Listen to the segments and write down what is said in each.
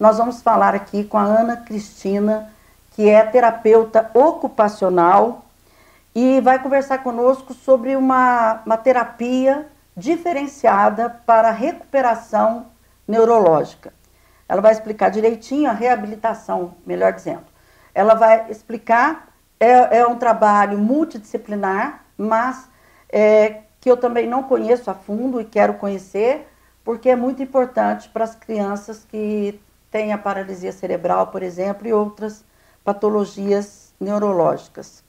nós vamos falar aqui com a Ana Cristina, que é terapeuta ocupacional e vai conversar conosco sobre uma, uma terapia diferenciada para recuperação neurológica. Ela vai explicar direitinho a reabilitação, melhor dizendo. Ela vai explicar, é, é um trabalho multidisciplinar, mas é, que eu também não conheço a fundo e quero conhecer, porque é muito importante para as crianças que têm a paralisia cerebral, por exemplo, e outras patologias neurológicas.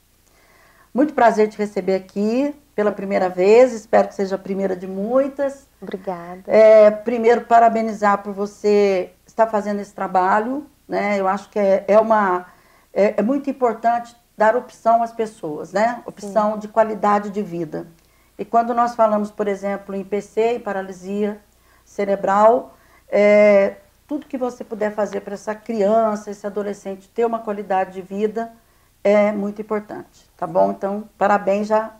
Muito prazer te receber aqui pela primeira vez, espero que seja a primeira de muitas. Obrigada. É, primeiro, parabenizar por você estar fazendo esse trabalho, né? Eu acho que é, é uma é, é, muito importante dar opção às pessoas, né? Opção Sim. de qualidade de vida. E quando nós falamos, por exemplo, em PC, em paralisia cerebral, é, tudo que você puder fazer para essa criança, esse adolescente ter uma qualidade de vida é muito importante, tá bom? Então, parabéns já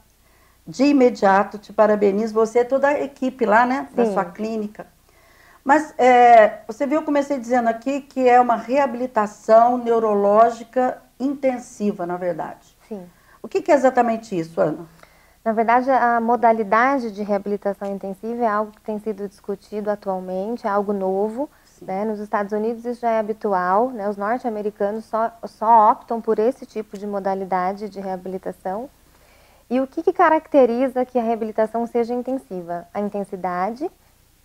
de imediato, te parabenizo, você e toda a equipe lá, né, Sim. da sua clínica. Mas é, você viu, eu comecei dizendo aqui que é uma reabilitação neurológica intensiva, na verdade. Sim. O que, que é exatamente isso, Ana? Na verdade, a modalidade de reabilitação intensiva é algo que tem sido discutido atualmente, é algo novo. Né? Nos Estados Unidos isso já é habitual, né? os norte-americanos só, só optam por esse tipo de modalidade de reabilitação. E o que, que caracteriza que a reabilitação seja intensiva? A intensidade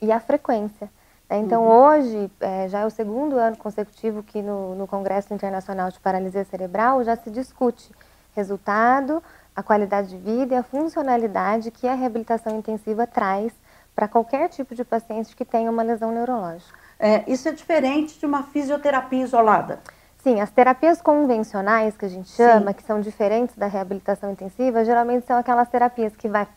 e a frequência. Né? Então, uhum. hoje, é, já é o segundo ano consecutivo que no, no Congresso Internacional de Paralisia Cerebral já se discute resultado, a qualidade de vida e a funcionalidade que a reabilitação intensiva traz para qualquer tipo de paciente que tenha uma lesão neurológica. É, isso é diferente de uma fisioterapia isolada? Sim, as terapias convencionais que a gente chama, Sim. que são diferentes da reabilitação intensiva, geralmente são aquelas terapias que vai,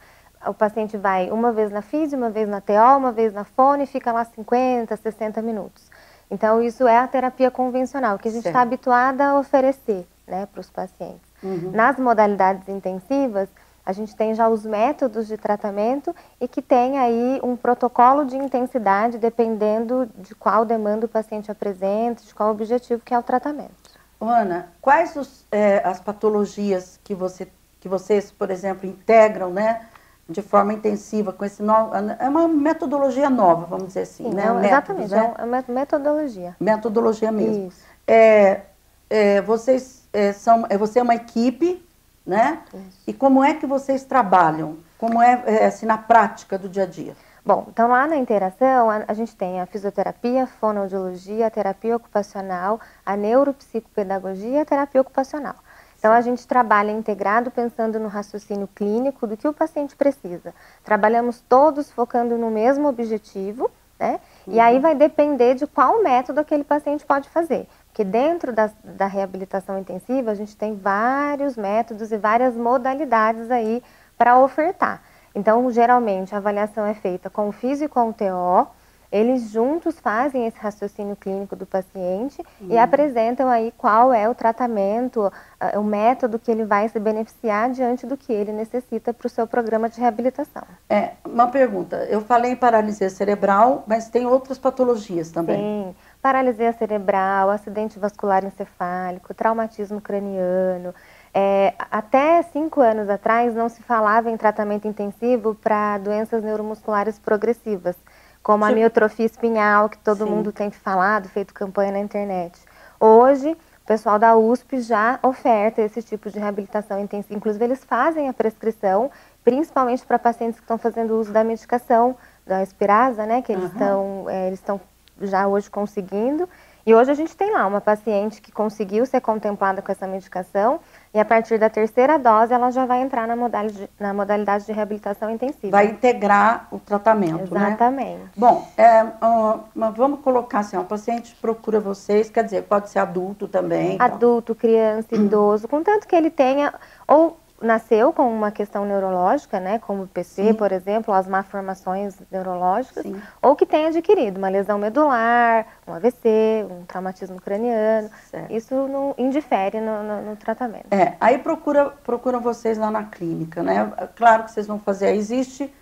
o paciente vai uma vez na fisio, uma vez na TO, uma vez na fone e fica lá 50, 60 minutos. Então, isso é a terapia convencional, que a gente está habituada a oferecer né, para os pacientes. Uhum. Nas modalidades intensivas, a gente tem já os métodos de tratamento e que tem aí um protocolo de intensidade dependendo de qual demanda o paciente apresenta, de qual objetivo que é o tratamento. Ana, quais os, é, as patologias que, você, que vocês, por exemplo, integram, né, de forma intensiva com esse novo, é uma metodologia nova, vamos dizer assim, Sim, né? Não, exatamente, né? é uma metodologia. Metodologia mesmo. Isso. É, é, vocês é, são, é, você é uma equipe, né? Isso. E como é que vocês trabalham? Como é, é, assim, na prática do dia a dia? Bom, então lá na interação a, a gente tem a fisioterapia, a fonoaudiologia, a terapia ocupacional, a neuropsicopedagogia e a terapia ocupacional. Então a gente trabalha integrado pensando no raciocínio clínico do que o paciente precisa. Trabalhamos todos focando no mesmo objetivo, né? Uhum. E aí uhum. vai depender de qual método aquele paciente pode fazer. Porque dentro da, da reabilitação intensiva, a gente tem vários métodos e várias modalidades aí para ofertar. Então, geralmente, a avaliação é feita com o físico e com o TO, eles juntos fazem esse raciocínio clínico do paciente uhum. e apresentam aí qual é o tratamento, o método que ele vai se beneficiar diante do que ele necessita para o seu programa de reabilitação. É, uma pergunta, eu falei em paralisia cerebral, mas tem outras patologias também? Sim, paralisia cerebral, acidente vascular encefálico, traumatismo craniano. É, até cinco anos atrás não se falava em tratamento intensivo para doenças neuromusculares progressivas como a miotrofia espinhal, que todo Sim. mundo tem falado, feito campanha na internet. Hoje, o pessoal da USP já oferta esse tipo de reabilitação intensiva. Inclusive, eles fazem a prescrição, principalmente para pacientes que estão fazendo uso da medicação, da Espirasa, né, que eles estão uhum. é, eles estão já hoje conseguindo. E hoje a gente tem lá uma paciente que conseguiu ser contemplada com essa medicação e a partir da terceira dose, ela já vai entrar na modalidade, na modalidade de reabilitação intensiva. Vai integrar o tratamento, né? Exatamente. Né? Bom, é, uh, vamos colocar assim, o paciente procura vocês, quer dizer, pode ser adulto também. Então. Adulto, então. criança, idoso, contanto que ele tenha ou nasceu com uma questão neurológica, né, como PC, Sim. por exemplo, as malformações neurológicas, Sim. ou que tenha adquirido uma lesão medular, um AVC, um traumatismo craniano. Certo. Isso não indifere no, no, no, tratamento. É, aí procura, procuram vocês lá na clínica, né? Claro que vocês vão fazer, existe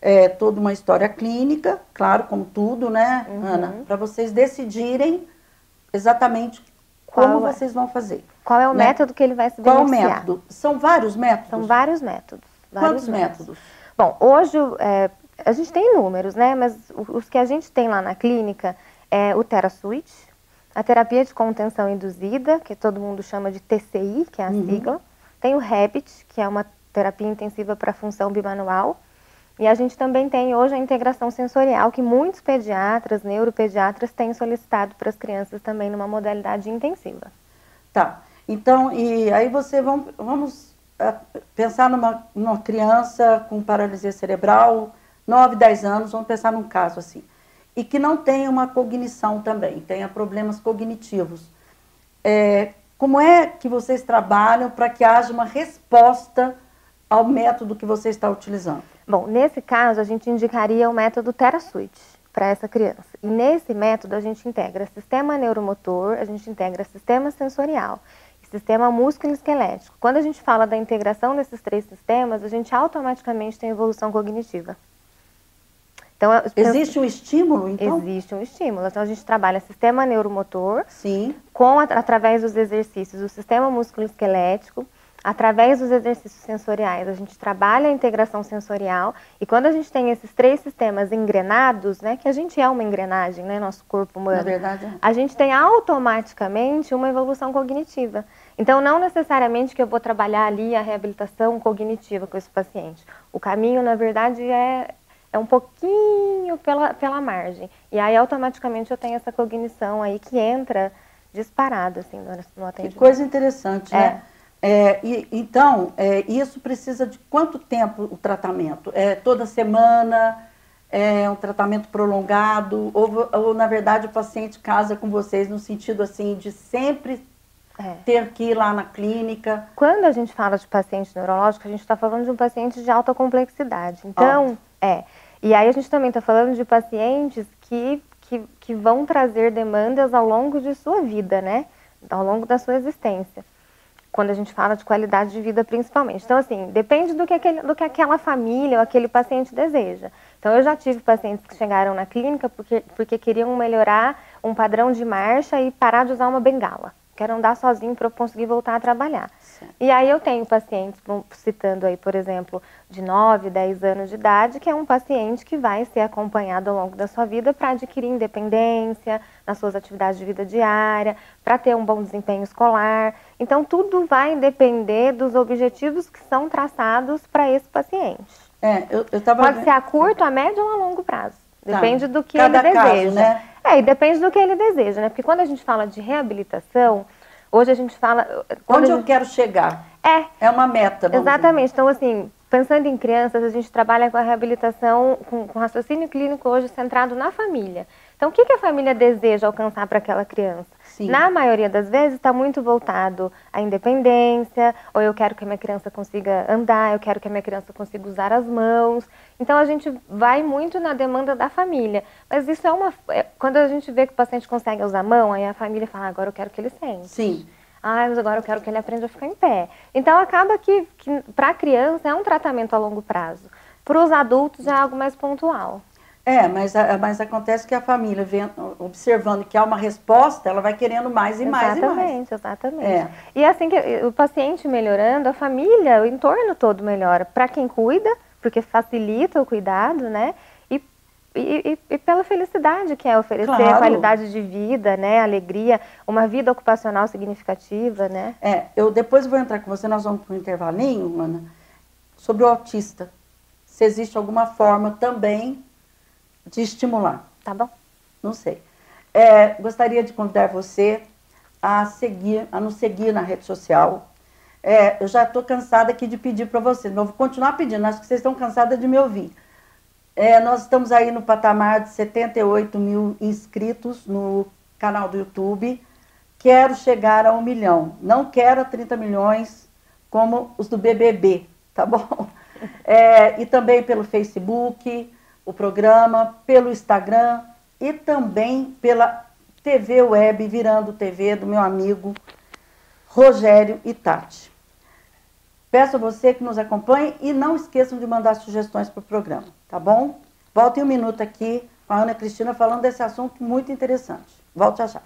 é, toda uma história clínica, claro, como tudo, né, uhum. Ana, para vocês decidirem exatamente como Qual vocês vão fazer. Qual é o né? método que ele vai se beneficiar? Qual o método? São vários métodos? São vários métodos. Vários Quantos métodos? Bom, hoje é, a gente tem números, né? Mas os que a gente tem lá na clínica é o TeraSuite, a terapia de contenção induzida, que todo mundo chama de TCI, que é a uhum. sigla. Tem o Habit, que é uma terapia intensiva para função bimanual. E a gente também tem hoje a integração sensorial, que muitos pediatras, neuropediatras, têm solicitado para as crianças também numa modalidade intensiva. Tá. Então, e aí você vamos, vamos é, pensar numa, numa criança com paralisia cerebral, 9, 10 anos, vamos pensar num caso assim, e que não tenha uma cognição também, tenha problemas cognitivos. É, como é que vocês trabalham para que haja uma resposta ao método que você está utilizando? Bom, nesse caso, a gente indicaria o método TeraSuite para essa criança. E nesse método, a gente integra sistema neuromotor, a gente integra sistema sensorial sistema músculo-esquelético. Quando a gente fala da integração desses três sistemas, a gente automaticamente tem evolução cognitiva. Então, existe um estímulo, então? Existe um estímulo. Então, a gente trabalha sistema neuromotor, Sim. com através dos exercícios, o sistema músculo-esquelético, através dos exercícios sensoriais, a gente trabalha a integração sensorial e quando a gente tem esses três sistemas engrenados, né, que a gente é uma engrenagem, né, nosso corpo humano, Na verdade, é. a gente tem automaticamente uma evolução cognitiva. Então, não necessariamente que eu vou trabalhar ali a reabilitação cognitiva com esse paciente. O caminho, na verdade, é, é um pouquinho pela, pela margem. E aí, automaticamente, eu tenho essa cognição aí que entra disparada, assim, no, no atendimento. Que coisa interessante, é. né? É, e, então, é, isso precisa de quanto tempo o tratamento? É toda semana? É um tratamento prolongado? Ou, ou na verdade, o paciente casa com vocês no sentido assim de sempre é. ter que ir lá na clínica? Quando a gente fala de paciente neurológico, a gente está falando de um paciente de alta complexidade. Então, oh. é. E aí a gente também está falando de pacientes que, que, que vão trazer demandas ao longo de sua vida, né? Ao longo da sua existência quando a gente fala de qualidade de vida principalmente. Então, assim, depende do que, aquele, do que aquela família ou aquele paciente deseja. Então, eu já tive pacientes que chegaram na clínica porque, porque queriam melhorar um padrão de marcha e parar de usar uma bengala. Quero andar sozinho para eu conseguir voltar a trabalhar. E aí eu tenho pacientes, citando aí, por exemplo, de 9, 10 anos de idade, que é um paciente que vai ser acompanhado ao longo da sua vida para adquirir independência nas suas atividades de vida diária, para ter um bom desempenho escolar. Então, tudo vai depender dos objetivos que são traçados para esse paciente. É, eu, eu tava... Pode ser a curto, a médio ou a longo prazo. Tá. Depende tá. do que Cada ele caso, deseja. Né? É, e depende do que ele deseja, né? Porque quando a gente fala de reabilitação, hoje a gente fala. Onde gente... eu quero chegar? É. É uma meta. Exatamente. Dizer. Então, assim, pensando em crianças, a gente trabalha com a reabilitação, com, com raciocínio clínico hoje centrado na família. Então, o que, que a família deseja alcançar para aquela criança? Sim. Na maioria das vezes, está muito voltado à independência, ou eu quero que a minha criança consiga andar, eu quero que a minha criança consiga usar as mãos. Então, a gente vai muito na demanda da família. Mas isso é uma. É, quando a gente vê que o paciente consegue usar a mão, aí a família fala, ah, agora eu quero que ele sente. Sim. Ah, mas agora eu quero que ele aprenda a ficar em pé. Então, acaba que, que para a criança é um tratamento a longo prazo. Para os adultos é algo mais pontual. É, mas, mas acontece que a família, vendo, observando que há uma resposta, ela vai querendo mais e mais e mais. Exatamente, exatamente. É. E assim que o paciente melhorando, a família, o entorno todo melhora. Para quem cuida, porque facilita o cuidado, né? E, e, e, pela felicidade que é oferecer claro. qualidade de vida, né? Alegria, uma vida ocupacional significativa, né? É, eu depois vou entrar com você, nós vamos para um intervalinho, Ana, sobre o autista. Se existe alguma forma também de estimular. Tá bom. Não sei. É, gostaria de convidar você a seguir, a nos seguir na rede social. É, eu já estou cansada aqui de pedir para vocês, mas vou continuar pedindo, acho que vocês estão cansadas de me ouvir. É, nós estamos aí no patamar de 78 mil inscritos no canal do YouTube. Quero chegar a um milhão. Não quero a 30 milhões como os do BBB, tá bom? É, e também pelo Facebook, o programa, pelo Instagram e também pela TV Web, virando TV do meu amigo Rogério Itati. Peço a você que nos acompanhe e não esqueçam de mandar sugestões para o programa, tá bom? Volte um minuto aqui com a Ana Cristina falando desse assunto muito interessante. Volte já já.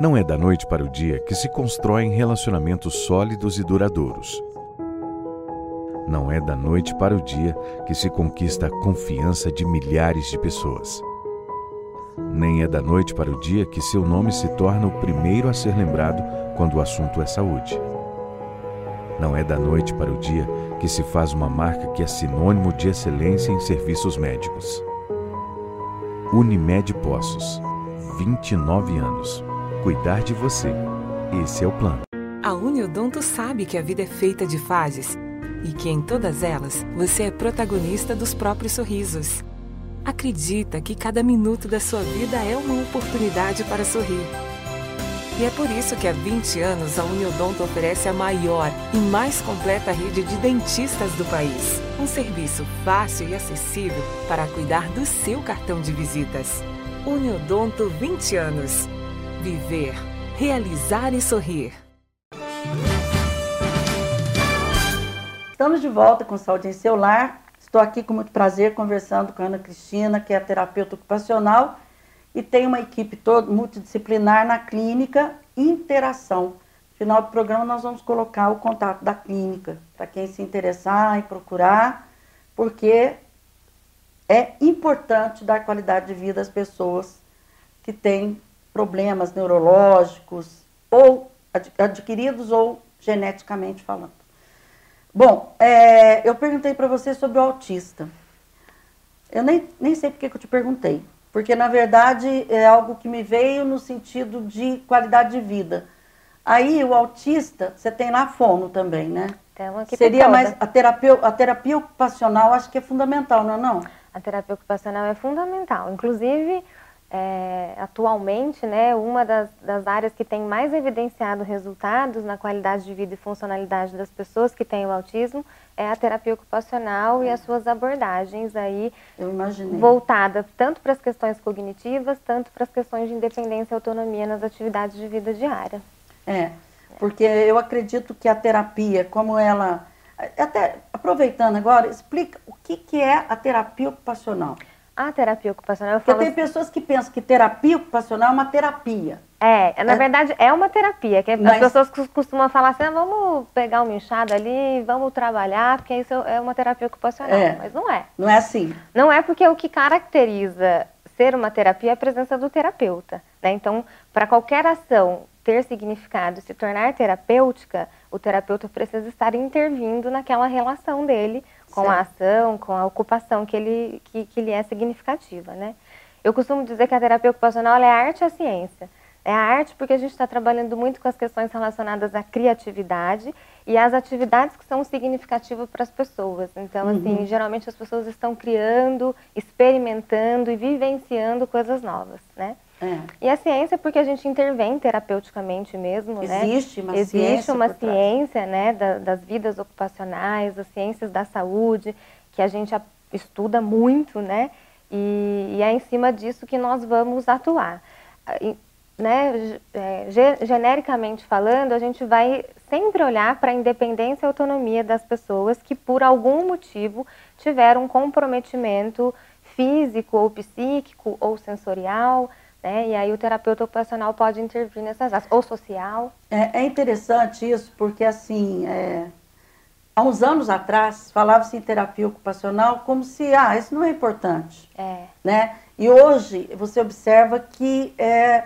Não é da noite para o dia que se constroem relacionamentos sólidos e duradouros. Não é da noite para o dia que se conquista a confiança de milhares de pessoas. Nem é da noite para o dia que seu nome se torna o primeiro a ser lembrado quando o assunto é saúde. Não é da noite para o dia que se faz uma marca que é sinônimo de excelência em serviços médicos. Unimed Poços, 29 anos. Cuidar de você. Esse é o plano. A Uniodonto sabe que a vida é feita de fases e que em todas elas você é protagonista dos próprios sorrisos. Acredita que cada minuto da sua vida é uma oportunidade para sorrir. E é por isso que há 20 anos a Uniodonto oferece a maior e mais completa rede de dentistas do país. Um serviço fácil e acessível para cuidar do seu cartão de visitas. Uniodonto 20 anos. Viver, realizar e sorrir. Estamos de volta com Saúde em Seu Lar. Estou aqui com muito prazer conversando com a Ana Cristina, que é terapeuta ocupacional e tem uma equipe toda multidisciplinar na clínica Interação. No final do programa nós vamos colocar o contato da clínica para quem se interessar e procurar, porque é importante dar qualidade de vida às pessoas que têm problemas neurológicos ou adquiridos ou geneticamente falando. Bom, é, eu perguntei para você sobre o autista. Eu nem, nem sei porque que eu te perguntei, porque na verdade é algo que me veio no sentido de qualidade de vida. Aí o autista, você tem lá fono também, né? Seria toda. mais a terapia, a terapia ocupacional, acho que é fundamental, não é não? A terapia ocupacional é fundamental. Inclusive, é, atualmente, né, uma das, das, áreas que tem mais evidenciado resultados na qualidade de vida e funcionalidade das pessoas que têm o autismo é a terapia ocupacional é. e as suas abordagens aí voltada tanto para as questões cognitivas, tanto para as questões de independência e autonomia nas atividades de vida diária. É, porque eu acredito que a terapia, como ela, até aproveitando agora, explica o que, que é a terapia ocupacional. A terapia ocupacional, eu falo... Porque tem pessoas que pensam que terapia ocupacional é uma terapia. É, na é. verdade é uma terapia. Que Mas... As pessoas costumam falar assim, ah, vamos pegar um inchado ali, vamos trabalhar, porque isso é uma terapia ocupacional. É. Mas não é. Não é assim. Não é porque o que caracteriza ser uma terapia é a presença do terapeuta. Né? Então, para qualquer ação ter significado e se tornar terapêutica, o terapeuta precisa estar intervindo naquela relação dele com certo. a ação, com a ocupação que ele que, que lhe é significativa, né? Eu costumo dizer que a terapia ocupacional é a arte e a ciência. É a arte porque a gente está trabalhando muito com as questões relacionadas à criatividade e às atividades que são significativas para as pessoas. Então, assim, uhum. assim, geralmente as pessoas estão criando, experimentando e vivenciando coisas novas, né? É. E a ciência, porque a gente intervém terapeuticamente mesmo, né? Existe uma Existe ciência, uma ciência né, da, das vidas ocupacionais, as ciências da saúde, que a gente estuda muito, né? E, e é em cima disso que nós vamos atuar. E, né, é, genericamente falando, a gente vai sempre olhar para a independência e autonomia das pessoas que, por algum motivo, tiveram um comprometimento físico ou psíquico ou sensorial, né? E aí o terapeuta ocupacional pode intervir nessas áreas, ou social. É, é interessante isso, porque assim, é, há uns anos atrás falava-se em terapia ocupacional como se, ah, isso não é importante. É. Né? E hoje você observa que é,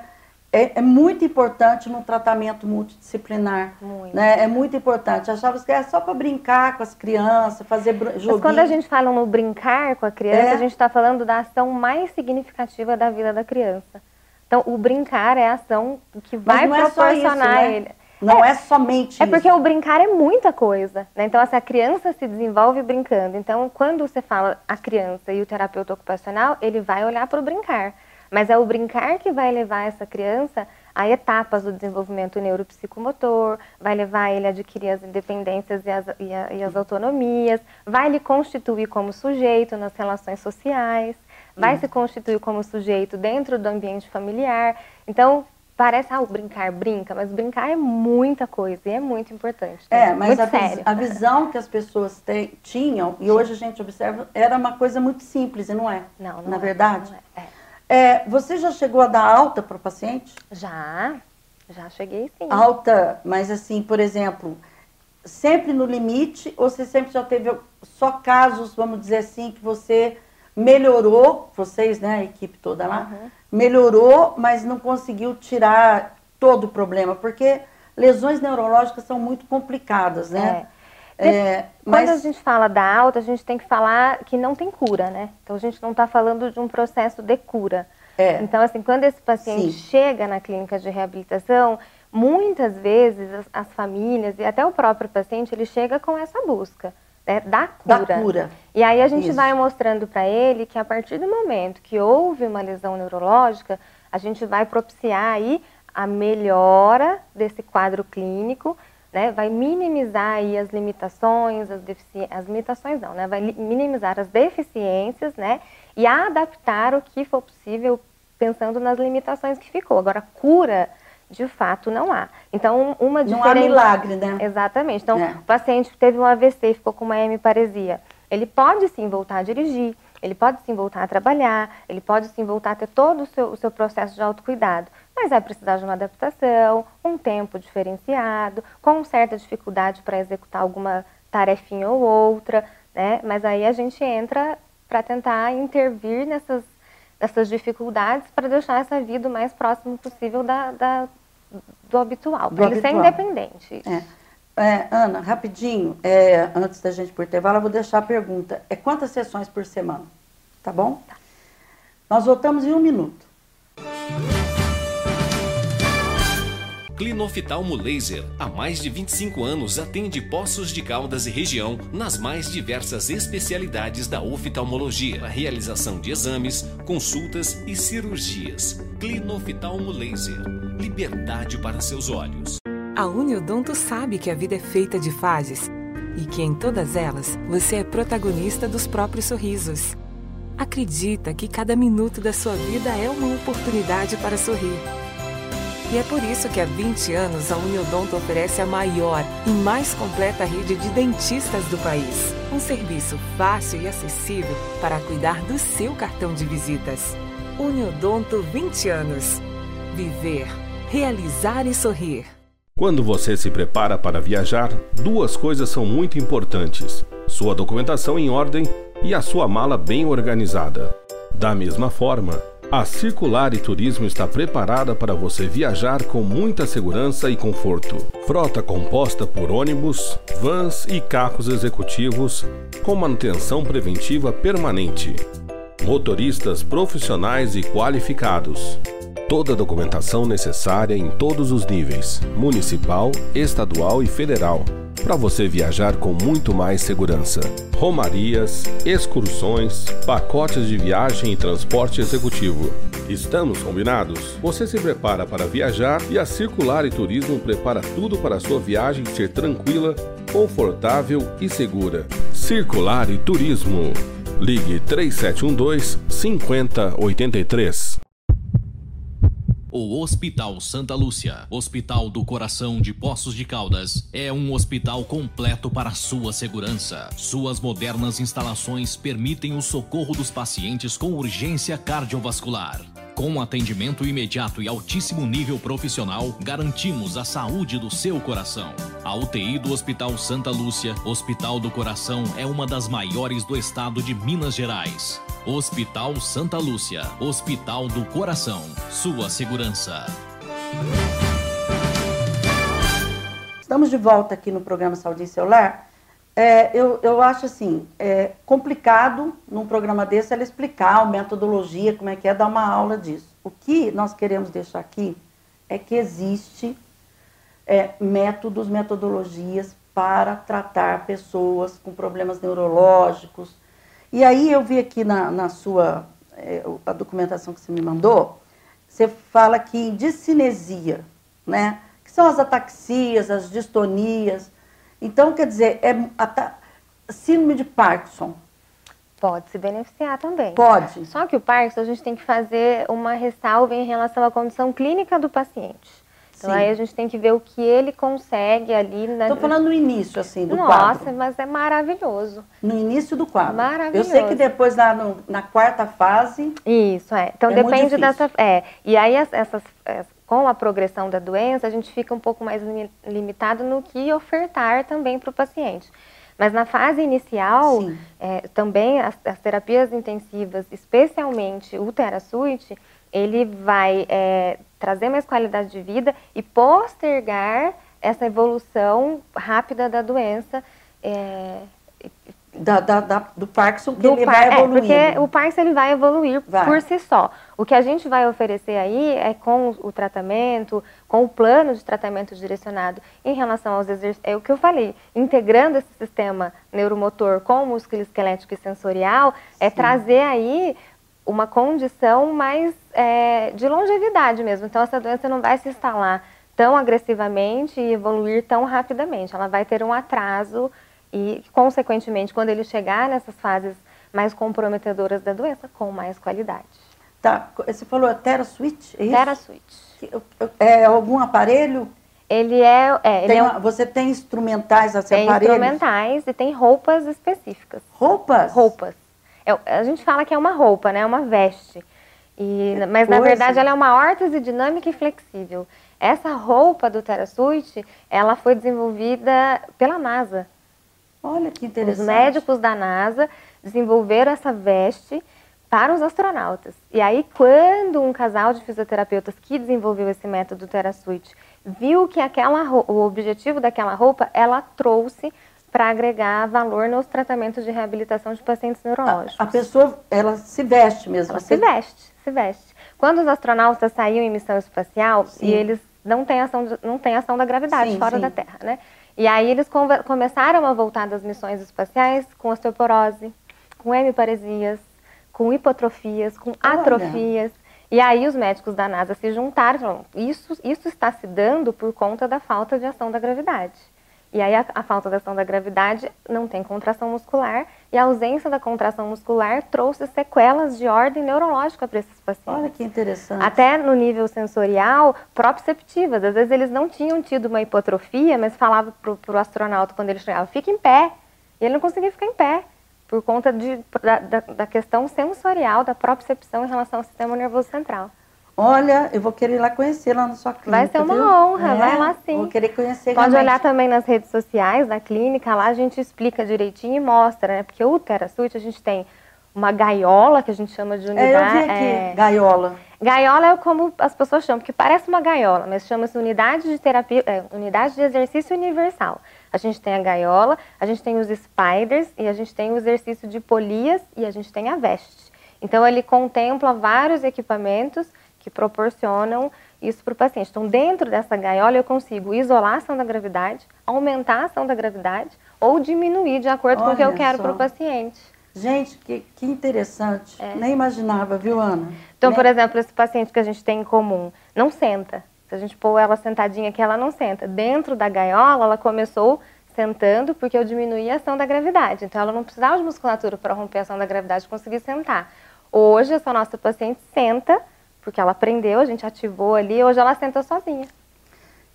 é, é, muito importante no tratamento multidisciplinar. Muito. Né? É muito importante. Achava que era só para brincar com as crianças, fazer joguinho. Mas quando a gente fala no brincar com a criança, é. a gente está falando da ação mais significativa da vida da criança. Então, o brincar é a ação que vai é proporcionar é isso, né? ele. Não é, é somente É porque o brincar é muita coisa. Né? Então, assim, a criança se desenvolve brincando. Então, quando você fala a criança e o terapeuta ocupacional, ele vai olhar para o brincar. Mas é o brincar que vai levar essa criança a etapas do desenvolvimento neuropsicomotor, vai levar ele a adquirir as independências e as, e, a, e as autonomias, vai lhe constituir como sujeito nas relações sociais, vai hum. se constituir como sujeito dentro do ambiente familiar. Então, parece, ah, o brincar brinca, mas brincar é muita coisa e é muito importante. Né? É, mas a, sério. a visão que as pessoas te, tinham, e hoje a gente observa, era uma coisa muito simples, e não é? Não, não Na é, verdade? Não é. é. É, você já chegou a dar alta para o paciente? Já, já cheguei sim. Alta, mas assim, por exemplo, sempre no limite ou você sempre já teve só casos, vamos dizer assim, que você melhorou, vocês, né, a equipe toda lá, uhum. melhorou, mas não conseguiu tirar todo o problema, porque lesões neurológicas são muito complicadas, né? É. É, Quando a gente fala da alta, a gente tem que falar que não tem cura, né? Então a gente não está falando de um processo de cura. É. Então, assim, quando esse paciente Sim. chega na clínica de reabilitação, muitas vezes as, as, famílias e até o próprio paciente, ele chega com essa busca né, da cura. Da cura. E aí a gente Isso. vai mostrando para ele que a partir do momento que houve uma lesão neurológica, a gente vai propiciar aí a melhora desse quadro clínico, né, vai minimizar as limitações, as, as limitações não, né, vai minimizar as deficiências, né, e adaptar o que for possível pensando nas limitações que ficou. Agora, cura de fato não há. Então, uma diferença... Não há milagre, né? Exatamente. Então, é. o paciente teve um AVC, ficou com uma hemiparesia, ele pode sim voltar a dirigir, ele pode sim voltar a trabalhar, ele pode sim voltar a ter todo o seu, o seu processo de autocuidado, mas vai precisar de uma adaptação, um tempo diferenciado, com certa dificuldade para executar alguma tarefinha ou outra, né? Mas aí a gente entra para tentar intervir nessas dessas dificuldades para deixar essa vida o mais próximo possível da, da do habitual, para ele ser independente. É. É, Ana, rapidinho, é, antes da gente por intervalo, eu vou deixar a pergunta. É quantas sessões por semana? Tá bom? Tá. Nós voltamos em um minuto. Clinoftalmo Laser, há mais de 25 anos atende Poços de Caldas e região nas mais diversas especialidades da oftalmologia, a realização de exames, consultas e cirurgias. Clinoftalmo Laser, liberdade para seus olhos. A Uniodonto sabe que a vida é feita de fases e que em todas elas você é protagonista dos próprios sorrisos. Acredita que cada minuto da sua vida é uma oportunidade para sorrir. E é por isso que há 20 anos a Uniodonto oferece a maior e mais completa rede de dentistas do país. Um serviço fácil e acessível para cuidar do seu cartão de visitas. Uniodonto 20 anos. Viver, realizar e sorrir. Quando você se prepara para viajar, duas coisas são muito importantes: sua documentação em ordem e a sua mala bem organizada. Da mesma forma, a Circular e Turismo está preparada para você viajar com muita segurança e conforto. Frota composta por ônibus, vans e carros executivos com manutenção preventiva permanente. Motoristas profissionais e qualificados. Toda a documentação necessária em todos os níveis: municipal, estadual e federal para você viajar com muito mais segurança. Romarias, excursões, pacotes de viagem e transporte executivo. Estamos combinados? Você se prepara para viajar e a Circular e Turismo prepara tudo para a sua viagem ser tranquila, confortável e segura. Circular e Turismo. Ligue 3712 5083. O Hospital Santa Lúcia, Hospital do Coração de Poços de Caldas, é um hospital completo para sua segurança. Suas modernas instalações permitem o socorro dos pacientes com urgência cardiovascular. Com atendimento imediato e altíssimo nível profissional, garantimos a saúde do seu coração. A UTI do Hospital Santa Lúcia, Hospital do Coração, é uma das maiores do estado de Minas Gerais. Hospital Santa Lúcia, Hospital do Coração. Sua segurança. Estamos de volta aqui no programa Saúde Celular. É, eu, eu acho assim, é complicado num programa desse ela explicar a metodologia, como é que é, dar uma aula disso. O que nós queremos deixar aqui é que existe é, métodos, metodologias para tratar pessoas com problemas neurológicos. E aí eu vi aqui na, na sua, é, a documentação que você me mandou, você fala aqui em discinesia, né? Que são as ataxias, as distonias, então, quer dizer, é síndrome de Parkinson. Pode se beneficiar também. Pode. Só que o Parkinson a gente tem que fazer uma ressalva em relação à condição clínica do paciente. Então Sim. aí a gente tem que ver o que ele consegue ali. Na... Tô falando no início, assim, do Nossa, quadro. Nossa, mas é maravilhoso. No início do quadro. Maravilhoso. Eu sei que depois na, no, na quarta fase. Isso, é. Então é depende dessa. É. E aí essas, essas, com a progressão da doença, a gente fica um pouco mais limitado no que ofertar também para o paciente. Mas na fase inicial, é, também as, as, terapias intensivas, especialmente o TeraSuite, ele vai é, trazer mais qualidade de vida e postergar essa evolução rápida da doença. É, da, da, da, do Parkinson que do ele par, vai evoluindo. É, porque o Parkinson ele vai evoluir vai. por si só. O que a gente vai oferecer aí é com o tratamento, com o plano de tratamento direcionado em relação aos exercícios, é o que eu falei, integrando esse sistema neuromotor com o músculo esquelético e sensorial, é Sim. trazer aí uma condição mais é, de longevidade mesmo. Então, essa doença não vai se instalar tão agressivamente e evoluir tão rapidamente. Ela vai ter um atraso e, consequentemente, quando ele chegar nessas fases mais comprometedoras da doença, com mais qualidade. Tá, você falou TeraSwitch, é isso? É algum aparelho? Ele é. é ele tem, é um, você tem instrumentais assim, tem aparelhos? Tem instrumentais e tem roupas específicas. Roupas? Roupas. É, a gente fala que é uma roupa, né? É uma veste. E, mas na verdade ela é uma órtese dinâmica e flexível. Essa roupa do TerraSuite, ela foi desenvolvida pela NASA. Olha que interessante. Os médicos da NASA desenvolveram essa veste para os astronautas. E aí, quando um casal de fisioterapeutas que desenvolveu esse método TerraSuite viu que aquela, o objetivo daquela roupa, ela trouxe para agregar valor nos tratamentos de reabilitação de pacientes neurológicos. A, a pessoa, ela se veste mesmo? Ela se veste, se veste. Quando os astronautas saíam em missão espacial, sim. e eles não têm ação, não têm ação da gravidade sim, fora sim. da Terra, né? E aí eles come, começaram a voltar das missões espaciais com osteoporose, com hemiparesias, com hipotrofias, com Olha. atrofias. E aí os médicos da NASA se juntaram e falaram, isso, isso está se dando por conta da falta de ação da gravidade. E aí a, a, falta da ação da gravidade não tem contração muscular e a ausência da contração muscular trouxe sequelas de ordem neurológica para esses pacientes. Olha que interessante. Até no nível sensorial, proprioceptivas. Às vezes eles não tinham tido uma hipotrofia, mas falava para o astronauta quando ele chegava, fica em pé. E ele não conseguia ficar em pé por conta de, da, da, da questão sensorial, da propriocepção em relação ao sistema nervoso central. Olha, eu vou querer ir lá conhecer lá na sua clínica. Vai ser uma viu? honra, é, vai lá sim. Vou querer conhecer Pode realmente. olhar também nas redes sociais da clínica, lá a gente explica direitinho e mostra, né? Porque o TeraSuite a gente tem uma gaiola, que a gente chama de unidade. É, eu vi aqui, é... gaiola. Gaiola é como as pessoas chamam, porque parece uma gaiola, mas chama-se unidade de terapia, é, unidade de exercício universal. A gente tem a gaiola, a gente tem os spiders e a gente tem o exercício de polias e a gente tem a veste. Então ele contempla vários equipamentos que proporcionam isso para o paciente. Então, dentro dessa gaiola, eu consigo isolar a ação da gravidade, aumentar a ação da gravidade ou diminuir de acordo Olha com o que eu quero para o paciente. Gente, que, que interessante. É. Nem imaginava, viu, Ana? Então, Nem... por exemplo, esse paciente que a gente tem em comum não senta. Se a gente pôr ela sentadinha aqui, ela não senta. Dentro da gaiola, ela começou sentando porque eu diminuí a ação da gravidade. Então, ela não precisava de musculatura para romper a ação da gravidade e conseguir sentar. Hoje, essa nossa paciente senta porque ela aprendeu, a gente ativou ali, hoje ela senta sozinha.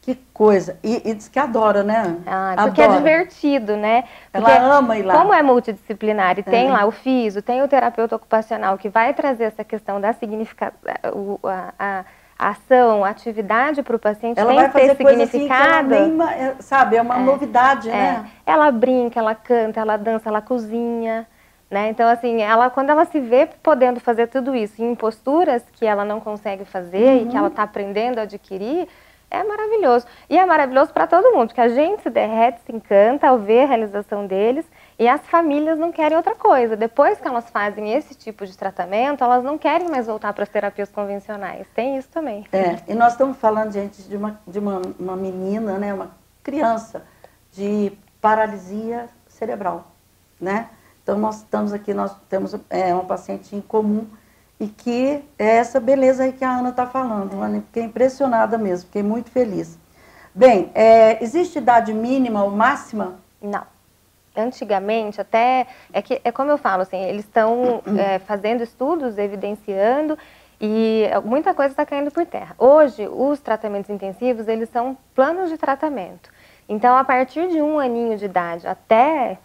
Que coisa. E, e diz que adora, né? Ah, porque é adora. é divertido, né? Porque ela ama ir lá. Como é multidisciplinar e é. tem lá o físico, tem o terapeuta ocupacional que vai trazer essa questão da significação, a, a, a, ação, a atividade para o paciente ela tem vai que ter fazer significado. Assim nem, é, sabe, é uma é, novidade, é. né? Ela brinca, ela canta, ela dança, ela cozinha. Né? Então, assim, ela, quando ela se vê podendo fazer tudo isso em posturas que ela não consegue fazer uhum. e que ela está aprendendo a adquirir, é maravilhoso. E é maravilhoso para todo mundo, porque a gente se derrete, se encanta ao ver a realização deles e as famílias não querem outra coisa. Depois que elas fazem esse tipo de tratamento, elas não querem mais voltar para as terapias convencionais. Tem isso também. É, e nós estamos falando, gente, de uma, de uma, uma menina, né, uma criança de paralisia cerebral, né? Então, nós estamos aqui, nós temos é, uma paciente em comum e que é essa beleza aí que a Ana está falando. Ana, fiquei impressionada mesmo, fiquei muito feliz. Bem, é, existe idade mínima ou máxima? Não. Antigamente, até, é, que, é como eu falo, assim, eles estão é, fazendo estudos, evidenciando, E muita coisa está caindo por terra. Hoje, os tratamentos intensivos, eles são planos de tratamento. Então, a partir de um aninho de idade até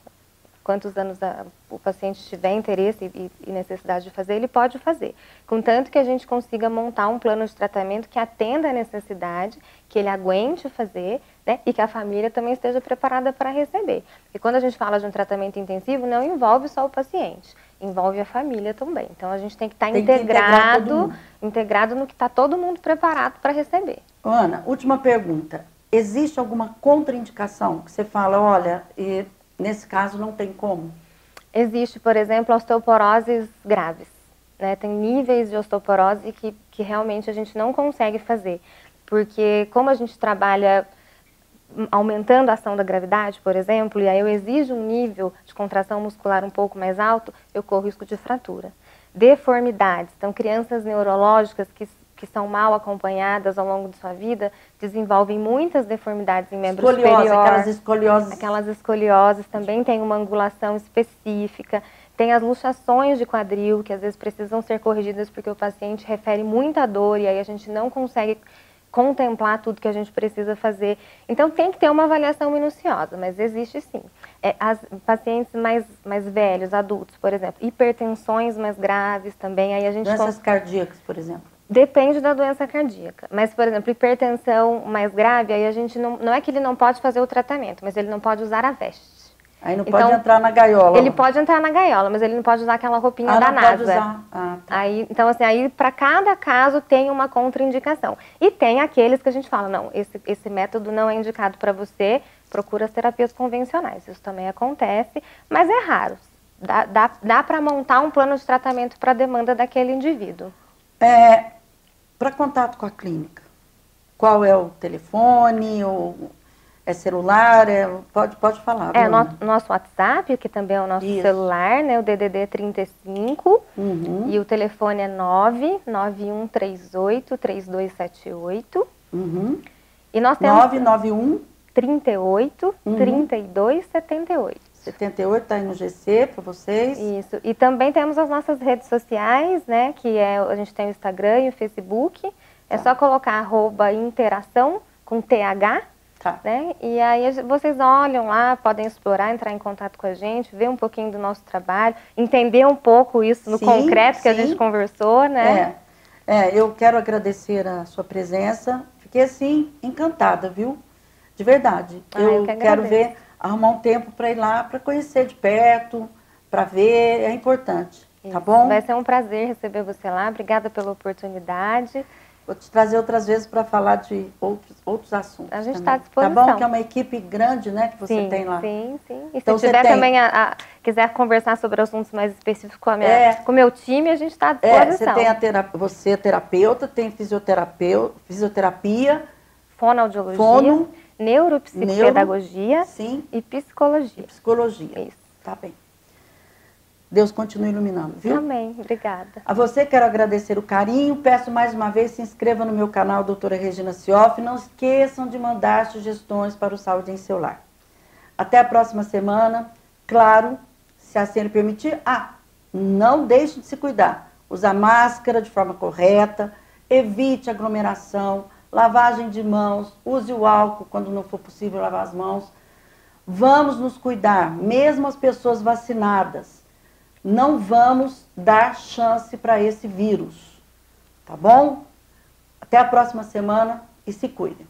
quantos anos a, o paciente tiver interesse e, e, necessidade de fazer, ele pode fazer. Contanto que a gente consiga montar um plano de tratamento que atenda a necessidade, que ele aguente fazer, né, e que a família também esteja preparada para receber. Porque quando a gente fala de um tratamento intensivo, não envolve só o paciente, envolve a família também. Então a gente tem que estar tá integrado, integrado no que está todo mundo preparado para receber. Ana, última pergunta. Existe alguma contraindicação que você fala, olha, Nesse caso, não tem como? Existe, por exemplo, osteoporoses graves. Né? Tem níveis de osteoporose que, que realmente a gente não consegue fazer. Porque como a gente trabalha aumentando a ação da gravidade, por exemplo, e aí eu exijo um nível de contração muscular um pouco mais alto, eu corro risco de fratura. Deformidades, então crianças neurológicas que que são mal acompanhadas ao longo de sua vida desenvolvem muitas deformidades em membros Escoliose, superior. Aquelas escolioses. Aquelas escolioses também têm uma angulação específica. Tem as luxações de quadril, que às vezes precisam ser corrigidas porque o paciente refere muita dor e aí a gente não consegue contemplar tudo que a gente precisa fazer. Então tem que ter uma avaliação minuciosa, mas existe sim. É, as pacientes mais, mais velhos, adultos, por exemplo, hipertensões mais graves também, aí a gente... Doenças cardíacas, por exemplo. Depende da doença cardíaca. Mas, por exemplo, hipertensão mais grave, aí a gente não. Não é que ele não pode fazer o tratamento, mas ele não pode usar a veste. Aí não então, pode entrar na gaiola. Ele pode entrar na gaiola, mas ele não pode usar aquela roupinha ah, da não NASA. Pode usar. Ah, tá. Aí, então, assim, aí para cada caso tem uma contraindicação. E tem aqueles que a gente fala, não, esse, esse método não é indicado para você, procura as terapias convencionais. Isso também acontece, mas é raro. Dá, dá, dá para montar um plano de tratamento para a demanda daquele indivíduo. É, para contato com a clínica, qual é o telefone, ou é celular, é, pode, pode falar. É, no, nosso WhatsApp, que também é o nosso Isso. celular, né, o DDD 35, uhum. e o telefone é 99138 3278. Uhum. E nós temos 991 38 uhum. 32 78. 78 está aí no GC para vocês. Isso. E também temos as nossas redes sociais, né? Que é, a gente tem o Instagram e o Facebook. É tá. só colocar arroba interação com TH. Tá. Né? E aí vocês olham lá, podem explorar, entrar em contato com a gente, ver um pouquinho do nosso trabalho, entender um pouco isso no sim, concreto que sim. a gente conversou, né? É. é, eu quero agradecer a sua presença. Fiquei assim encantada, viu? De verdade. Ah, eu, eu que quero ver arrumar um tempo para ir lá, para conhecer de perto, para ver, é importante, tá Isso. tá bom? Vai ser um prazer receber você lá, obrigada pela oportunidade. Vou te trazer outras vezes para falar de outros, outros assuntos. A gente está à disposição. Tá bom? Que é uma equipe grande, né, que você sim, tem lá. Sim, sim. E então, se tiver também, a, a, quiser conversar sobre assuntos mais específicos com, a minha, é, com o meu time, a gente está à disposição. É, você, tem a terapia, você é terapeuta, tem fisioterapeuta, fisioterapia. Fonoaudiologia. Fono neuropsicopedagogia Neuro, e psicologia. E psicologia. Isso. Tá bem. Deus continue iluminando, viu? Amém. Obrigada. A você quero agradecer o carinho. Peço mais uma vez, se inscreva no meu canal, doutora Regina Cioff. Não esqueçam de mandar sugestões para o Saúde em Seu Lar. Até a próxima semana. Claro, se assim ele permitir. Ah, não deixe de se cuidar. Usar máscara de forma correta. Evite aglomeração lavagem de mãos, use o álcool quando não for possível lavar as mãos. Vamos nos cuidar, mesmo as pessoas vacinadas. Não vamos dar chance para esse vírus. Tá bom? Até a próxima semana e se cuidem.